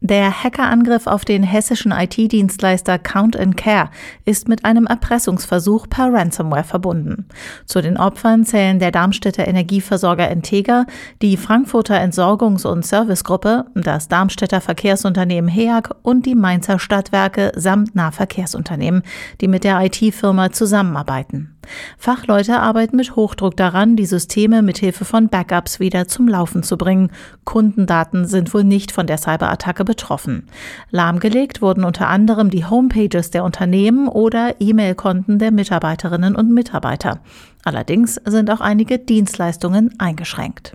Der Hackerangriff auf den hessischen IT-Dienstleister Count Care ist mit einem Erpressungsversuch per Ransomware verbunden. Zu den Opfern zählen der Darmstädter Energieversorger Integra, die Frankfurter Entsorgungs- und Servicegruppe, das Darmstädter Verkehrsunternehmen HEAG und die Mainzer Stadtwerke samt Nahverkehrsunternehmen, die mit der IT-Firma zusammenarbeiten. Fachleute arbeiten mit Hochdruck daran, die Systeme mithilfe von Backups wieder zum Laufen zu bringen. Kundendaten sind wohl nicht von der Cyberattacke betroffen. Lahmgelegt wurden unter anderem die Homepages der Unternehmen oder E-Mail-Konten der Mitarbeiterinnen und Mitarbeiter. Allerdings sind auch einige Dienstleistungen eingeschränkt.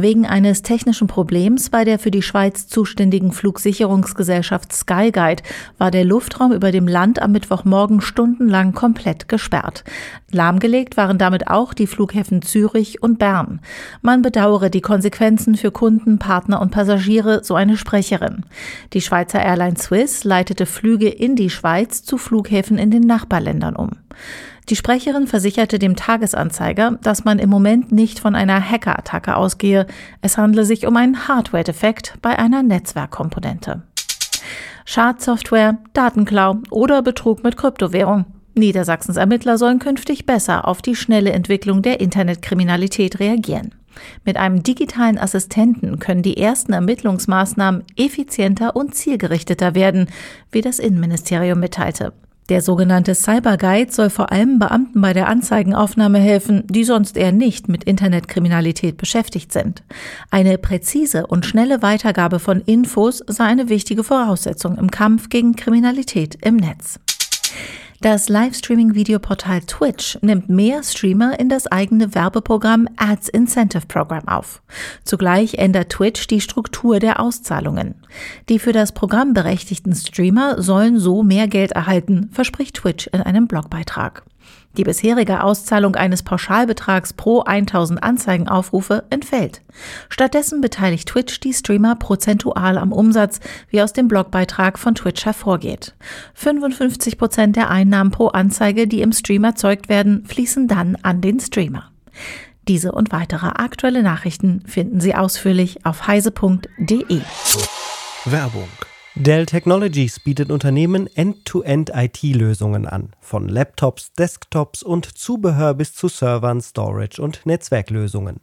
Wegen eines technischen Problems bei der für die Schweiz zuständigen Flugsicherungsgesellschaft Skyguide war der Luftraum über dem Land am Mittwochmorgen stundenlang komplett gesperrt. Lahmgelegt waren damit auch die Flughäfen Zürich und Bern. Man bedauere die Konsequenzen für Kunden, Partner und Passagiere, so eine Sprecherin. Die Schweizer Airline Swiss leitete Flüge in die Schweiz zu Flughäfen in den Nachbarländern um. Die Sprecherin versicherte dem Tagesanzeiger, dass man im Moment nicht von einer Hackerattacke ausgehe. Es handle sich um einen Hardware-Defekt bei einer Netzwerkkomponente. Schadsoftware, Datenklau oder Betrug mit Kryptowährung. Niedersachsens Ermittler sollen künftig besser auf die schnelle Entwicklung der Internetkriminalität reagieren. Mit einem digitalen Assistenten können die ersten Ermittlungsmaßnahmen effizienter und zielgerichteter werden, wie das Innenministerium mitteilte. Der sogenannte Cyberguide soll vor allem Beamten bei der Anzeigenaufnahme helfen, die sonst eher nicht mit Internetkriminalität beschäftigt sind. Eine präzise und schnelle Weitergabe von Infos sei eine wichtige Voraussetzung im Kampf gegen Kriminalität im Netz. Das Livestreaming-Videoportal Twitch nimmt mehr Streamer in das eigene Werbeprogramm Ads Incentive Program auf. Zugleich ändert Twitch die Struktur der Auszahlungen. Die für das Programm berechtigten Streamer sollen so mehr Geld erhalten, verspricht Twitch in einem Blogbeitrag. Die bisherige Auszahlung eines Pauschalbetrags pro 1000 Anzeigenaufrufe entfällt. Stattdessen beteiligt Twitch die Streamer prozentual am Umsatz, wie aus dem Blogbeitrag von Twitch hervorgeht. 55 Prozent der Einnahmen pro Anzeige, die im Stream erzeugt werden, fließen dann an den Streamer. Diese und weitere aktuelle Nachrichten finden Sie ausführlich auf heise.de. Werbung Dell Technologies bietet Unternehmen End-to-End-IT-Lösungen an, von Laptops, Desktops und Zubehör bis zu Servern, Storage und Netzwerklösungen.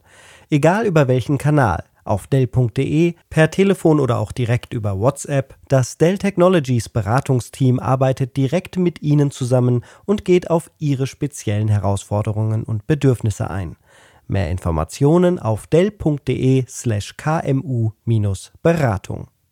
Egal über welchen Kanal, auf Dell.de, per Telefon oder auch direkt über WhatsApp, das Dell Technologies Beratungsteam arbeitet direkt mit Ihnen zusammen und geht auf Ihre speziellen Herausforderungen und Bedürfnisse ein. Mehr Informationen auf Dell.de slash kmu-beratung.